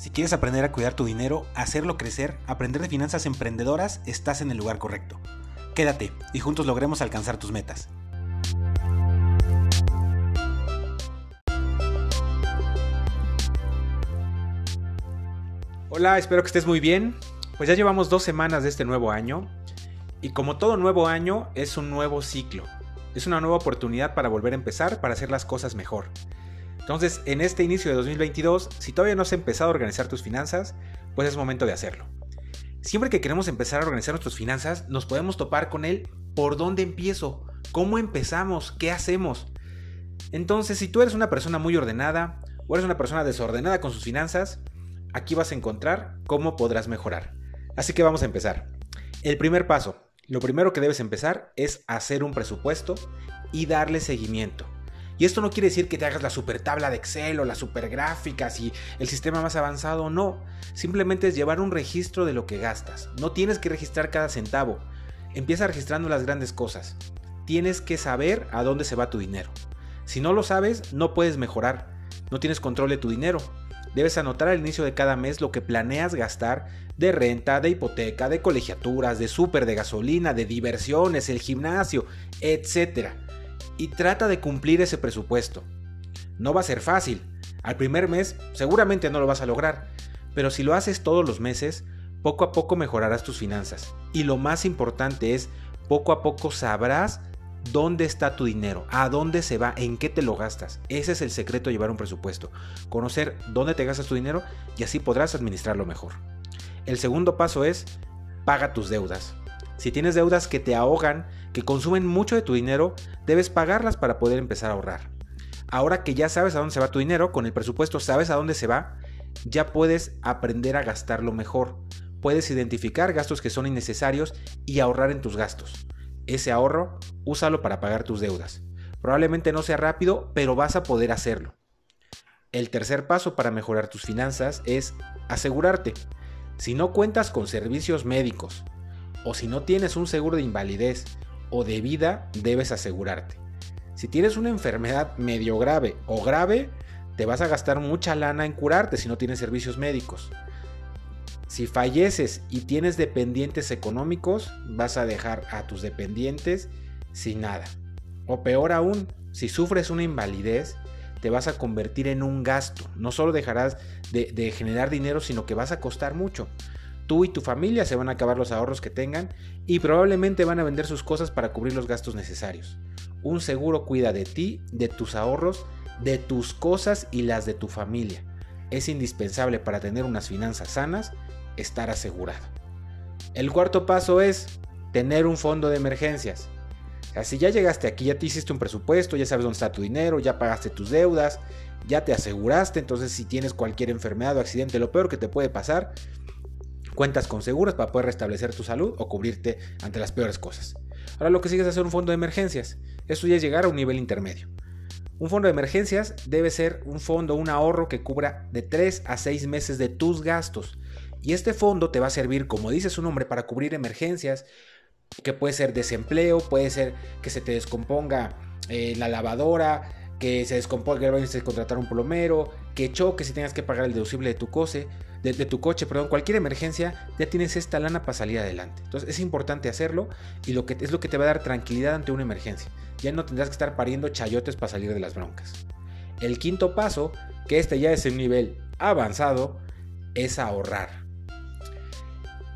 Si quieres aprender a cuidar tu dinero, hacerlo crecer, aprender de finanzas emprendedoras, estás en el lugar correcto. Quédate y juntos logremos alcanzar tus metas. Hola, espero que estés muy bien. Pues ya llevamos dos semanas de este nuevo año y como todo nuevo año es un nuevo ciclo. Es una nueva oportunidad para volver a empezar, para hacer las cosas mejor. Entonces, en este inicio de 2022, si todavía no has empezado a organizar tus finanzas, pues es momento de hacerlo. Siempre que queremos empezar a organizar nuestras finanzas, nos podemos topar con él por dónde empiezo, cómo empezamos, qué hacemos. Entonces, si tú eres una persona muy ordenada o eres una persona desordenada con sus finanzas, aquí vas a encontrar cómo podrás mejorar. Así que vamos a empezar. El primer paso, lo primero que debes empezar es hacer un presupuesto y darle seguimiento. Y esto no quiere decir que te hagas la super tabla de Excel o las super gráficas y el sistema más avanzado, no. Simplemente es llevar un registro de lo que gastas. No tienes que registrar cada centavo. Empieza registrando las grandes cosas. Tienes que saber a dónde se va tu dinero. Si no lo sabes, no puedes mejorar. No tienes control de tu dinero. Debes anotar al inicio de cada mes lo que planeas gastar de renta, de hipoteca, de colegiaturas, de súper, de gasolina, de diversiones, el gimnasio, etc y trata de cumplir ese presupuesto. No va a ser fácil. Al primer mes seguramente no lo vas a lograr, pero si lo haces todos los meses, poco a poco mejorarás tus finanzas. Y lo más importante es, poco a poco sabrás dónde está tu dinero, a dónde se va, en qué te lo gastas. Ese es el secreto de llevar un presupuesto. Conocer dónde te gastas tu dinero y así podrás administrarlo mejor. El segundo paso es, paga tus deudas. Si tienes deudas que te ahogan, que consumen mucho de tu dinero, debes pagarlas para poder empezar a ahorrar. Ahora que ya sabes a dónde se va tu dinero, con el presupuesto sabes a dónde se va, ya puedes aprender a gastarlo mejor. Puedes identificar gastos que son innecesarios y ahorrar en tus gastos. Ese ahorro, úsalo para pagar tus deudas. Probablemente no sea rápido, pero vas a poder hacerlo. El tercer paso para mejorar tus finanzas es asegurarte. Si no cuentas con servicios médicos, o si no tienes un seguro de invalidez o de vida, debes asegurarte. Si tienes una enfermedad medio grave o grave, te vas a gastar mucha lana en curarte si no tienes servicios médicos. Si falleces y tienes dependientes económicos, vas a dejar a tus dependientes sin nada. O peor aún, si sufres una invalidez, te vas a convertir en un gasto. No solo dejarás de, de generar dinero, sino que vas a costar mucho tú y tu familia se van a acabar los ahorros que tengan y probablemente van a vender sus cosas para cubrir los gastos necesarios. Un seguro cuida de ti, de tus ahorros, de tus cosas y las de tu familia. Es indispensable para tener unas finanzas sanas estar asegurado. El cuarto paso es tener un fondo de emergencias. O si ya llegaste aquí, ya te hiciste un presupuesto, ya sabes dónde está tu dinero, ya pagaste tus deudas, ya te aseguraste, entonces si tienes cualquier enfermedad o accidente, lo peor que te puede pasar cuentas con seguros para poder restablecer tu salud o cubrirte ante las peores cosas. Ahora lo que sigue es hacer un fondo de emergencias. Esto ya es llegar a un nivel intermedio. Un fondo de emergencias debe ser un fondo, un ahorro que cubra de 3 a 6 meses de tus gastos. Y este fondo te va a servir, como dice su nombre, para cubrir emergencias, que puede ser desempleo, puede ser que se te descomponga eh, la lavadora, que se descomponga el baño y contratar un plomero, que choque si tengas que pagar el deducible de tu coche, de, tu coche, perdón, cualquier emergencia, ya tienes esta lana para salir adelante. Entonces es importante hacerlo y es lo que te va a dar tranquilidad ante una emergencia. Ya no tendrás que estar pariendo chayotes para salir de las broncas. El quinto paso, que este ya es un nivel avanzado, es ahorrar.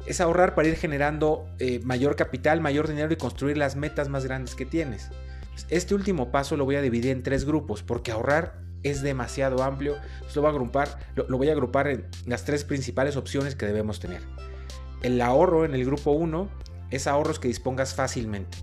Es ahorrar para ir generando eh, mayor capital, mayor dinero y construir las metas más grandes que tienes. Este último paso lo voy a dividir en tres grupos, porque ahorrar es demasiado amplio. lo voy a agrupar, lo, voy a agrupar en las tres principales opciones que debemos tener. El ahorro en el grupo 1 es ahorros que dispongas fácilmente.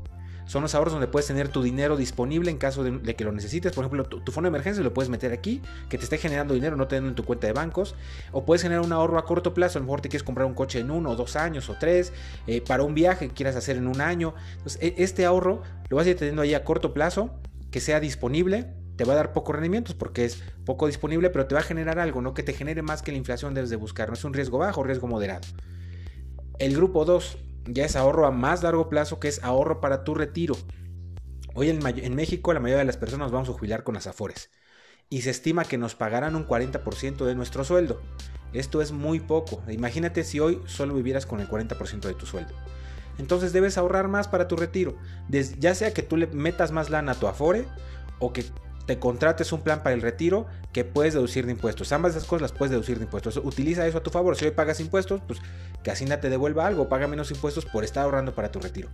Son los ahorros donde puedes tener tu dinero disponible en caso de, que lo necesites. Por ejemplo, tu, fondo de emergencia lo puedes meter aquí, que te esté generando dinero, no teniendo en tu cuenta de bancos. O puedes generar un ahorro a corto plazo. A lo mejor te quieres comprar un coche en uno o dos años o tres, eh, para un viaje que quieras hacer en un año. Entonces, e, este ahorro lo vas a ir teniendo ahí a corto plazo, que sea disponible. Te va a dar pocos rendimientos porque es poco disponible, pero te va a generar algo, ¿no? Que te genere más que la inflación debes de buscar. No es un riesgo bajo, riesgo moderado. El grupo 2 ya es ahorro a más largo plazo, que es ahorro para tu retiro. Hoy en, México la mayoría de las personas vamos a jubilar con las afores y se estima que nos pagarán un 40% de nuestro sueldo. Esto es muy poco. Imagínate si hoy solo vivieras con el 40% de tu sueldo. Entonces debes ahorrar más para tu retiro. ya sea que tú le metas más lana a tu Afore o que te contrates un plan para el retiro que puedes deducir de impuestos. Ambas esas cosas las puedes deducir de impuestos. Utiliza eso a tu favor. Si hoy pagas impuestos, pues que Hacienda te devuelva algo, paga menos impuestos por estar ahorrando para tu retiro.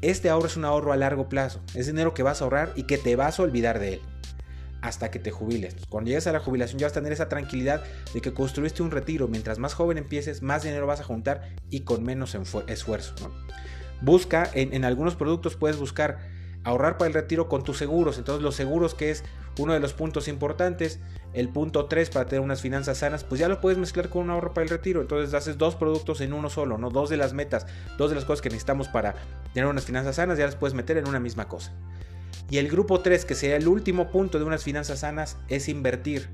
Este ahorro es un ahorro a largo plazo. Es dinero que vas a ahorrar y que te vas a olvidar de él hasta que te jubiles. Cuando llegues a la jubilación ya vas a tener esa tranquilidad de que construiste un retiro. Mientras más joven empieces, más dinero vas a juntar y con menos esfuerzo. Busca, en, en, algunos productos puedes buscar ahorrar para el retiro con tus seguros. Entonces los seguros, que es uno de los puntos importantes, el punto 3 para tener unas finanzas sanas, pues ya lo puedes mezclar con un ahorro para el retiro. Entonces haces dos productos en uno solo, ¿no? Dos de las metas, dos de las cosas que necesitamos para tener unas finanzas sanas, ya las puedes meter en una misma cosa. Y el grupo 3, que sería el último punto de unas finanzas sanas, es invertir.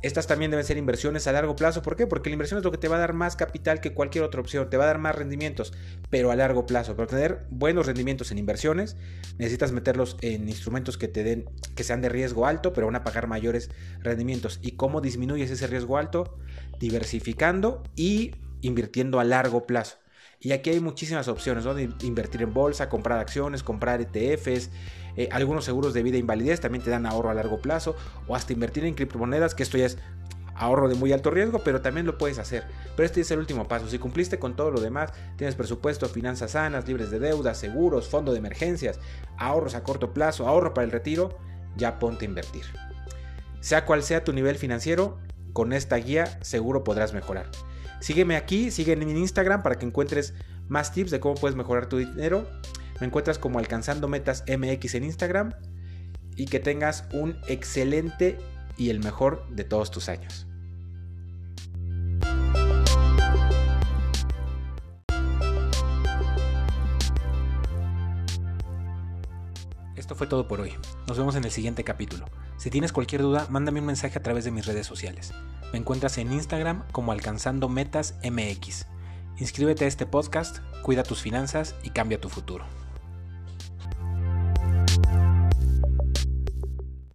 Estas también deben ser inversiones a largo plazo. ¿Por qué? Porque la inversión es lo que te va a dar más capital que cualquier otra opción. Te va a dar más rendimientos, pero a largo plazo. Para tener buenos rendimientos en inversiones, necesitas meterlos en instrumentos que te den, que sean de riesgo alto, pero van a pagar mayores rendimientos. ¿Y cómo disminuyes ese riesgo alto? Diversificando y invirtiendo a largo plazo. Y aquí hay muchísimas opciones, ¿no? invertir en bolsa, comprar acciones, comprar ETFs, eh, algunos seguros de vida e invalidez también te dan ahorro a largo plazo, o hasta invertir en criptomonedas, que esto ya es ahorro de muy alto riesgo, pero también lo puedes hacer. Pero este es el último paso. Si cumpliste con todo lo demás, tienes presupuesto, finanzas sanas, libres de deudas, seguros, fondo de emergencias, ahorros a corto plazo, ahorro para el retiro, ya ponte a invertir. Sea cual sea tu nivel financiero, con esta guía seguro podrás mejorar. Sígueme aquí, sígueme en Instagram para que encuentres más tips de cómo puedes mejorar tu dinero. Me encuentras como alcanzando metas MX en Instagram y que tengas un excelente y el mejor de todos tus años. Esto fue todo por hoy. Nos vemos en el siguiente capítulo. Si tienes cualquier duda, mándame un mensaje a través de mis redes sociales. Me encuentras en Instagram como Alcanzando Metas MX. Inscríbete a este podcast, cuida tus finanzas y cambia tu futuro.